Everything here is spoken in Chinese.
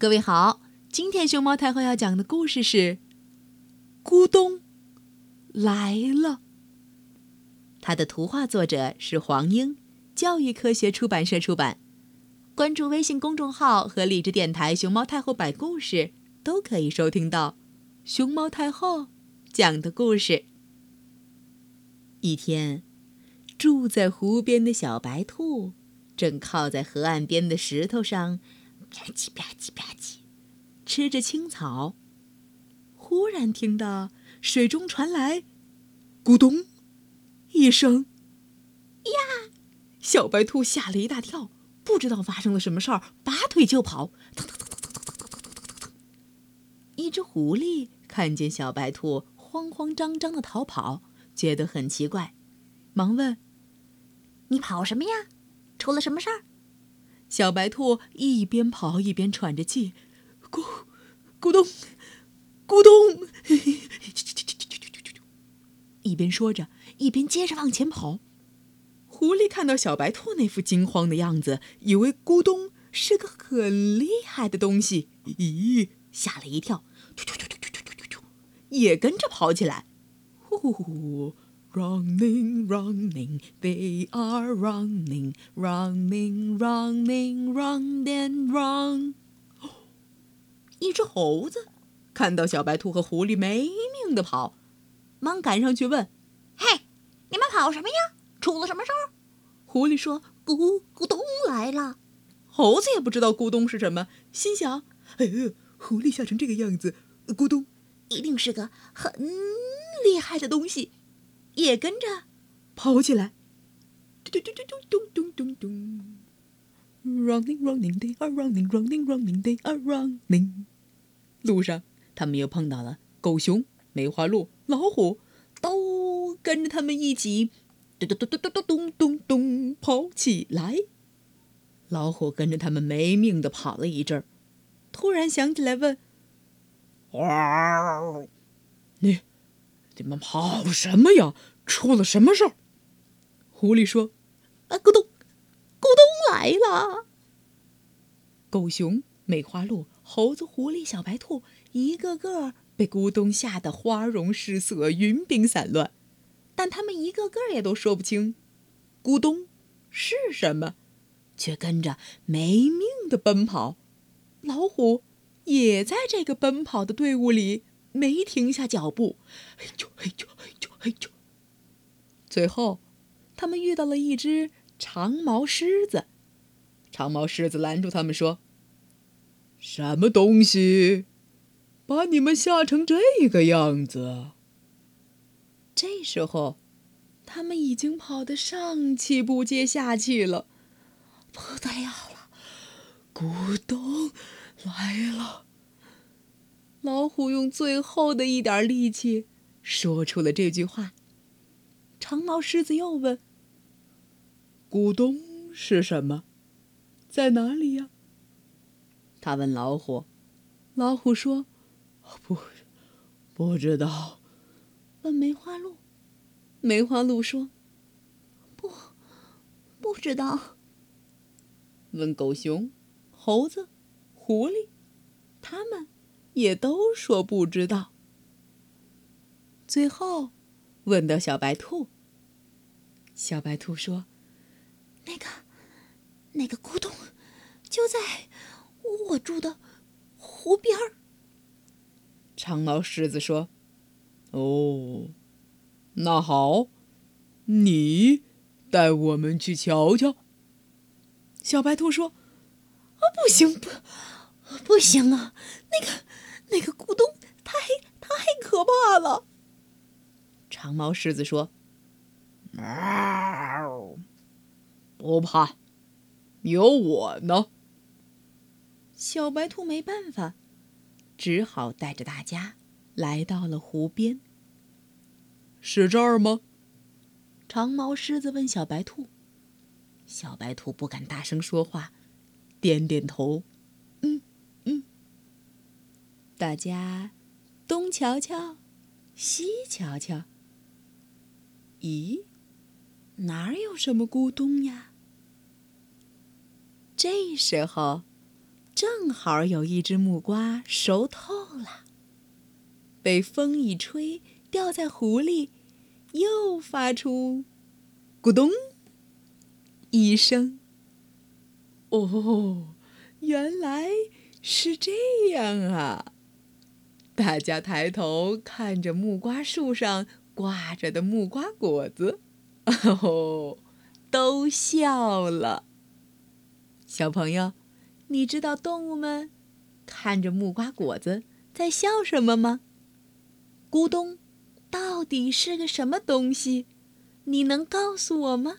各位好，今天熊猫太后要讲的故事是《咕咚来了》。它的图画作者是黄英，教育科学出版社出版。关注微信公众号和荔枝电台“熊猫太后摆故事”，都可以收听到熊猫太后讲的故事。一天，住在湖边的小白兔正靠在河岸边的石头上。吧唧吧唧吧唧，吃着青草。忽然听到水中传来“咕咚”一声，呀！小白兔吓了一大跳，不知道发生了什么事儿，拔腿就跑。一只狐狸看见小白兔慌慌张张的逃跑，觉得很奇怪，忙问：“你跑什么呀？出了什么事儿？”小白兔一边跑一边喘着气，咕咕咚，咕咚，一边说着，一边接着往前跑。狐狸看到小白兔那副惊慌的样子，以为咕咚是个很厉害的东西，咦，吓了一跳，也跟着跑起来，呼呼。Running, running, they are running, running, running, run and run。一只猴子看到小白兔和狐狸没命的跑，忙赶上去问：“嘿，你们跑什么呀？出了什么事儿？”狐狸说：“咕咕咚来了。”猴子也不知道咕咚是什么，心想：“哎呀，狐狸吓成这个样子，咕咚一定是个很厉害的东西。”也跟着跑起来，嘟嘟嘟嘟嘟嘟嘟嘟嘟，running running day，啊 running running running day，啊 running。路上，他们又碰到了狗熊、梅花鹿、老虎，都跟着他们一起，嘟嘟嘟嘟嘟嘟嘟嘟嘟，跑起来。老虎跟着他们没命的跑了一阵儿，突然想起来问：“你？”你们跑什么呀？出了什么事儿？狐狸说：“啊，咕咚，咕咚来了！”狗熊、梅花鹿、猴子、狐狸、小白兔，一个个被咕咚吓得花容失色、云鬓散乱，但他们一个个也都说不清“咕咚”是什么，却跟着没命的奔跑。老虎也在这个奔跑的队伍里。没停下脚步，嘿啾嘿啾嘿啾嘿啾。最后，他们遇到了一只长毛狮子。长毛狮子拦住他们说：“什么东西，把你们吓成这个样子？”这时候，他们已经跑得上气不接下气了，不得了了，咕咚来了。老虎用最后的一点力气说出了这句话。长毛狮子又问：“咕咚是什么？在哪里呀？”他问老虎。老虎说：“不，不知道。”问梅花鹿。梅花鹿说：“不，不知道。”问狗熊、猴子、狐狸，他们。也都说不知道。最后，问到小白兔。小白兔说：“那个，那个咕咚，就在我住的湖边儿。”长毛狮子说：“哦，那好，你带我们去瞧瞧。”小白兔说：“啊，不行，不，不行啊，”那个咕咚太太可怕了。长毛狮子说：“不怕，有我呢。”小白兔没办法，只好带着大家来到了湖边。是这儿吗？长毛狮子问小白兔。小白兔不敢大声说话，点点头。嗯嗯大家东瞧瞧，西瞧瞧。咦，哪有什么咕咚呀？这时候，正好有一只木瓜熟透了，被风一吹，掉在湖里，又发出“咕咚”一声。哦，原来是这样啊！大家抬头看着木瓜树上挂着的木瓜果子，哦吼，都笑了。小朋友，你知道动物们看着木瓜果子在笑什么吗？咕咚，到底是个什么东西？你能告诉我吗？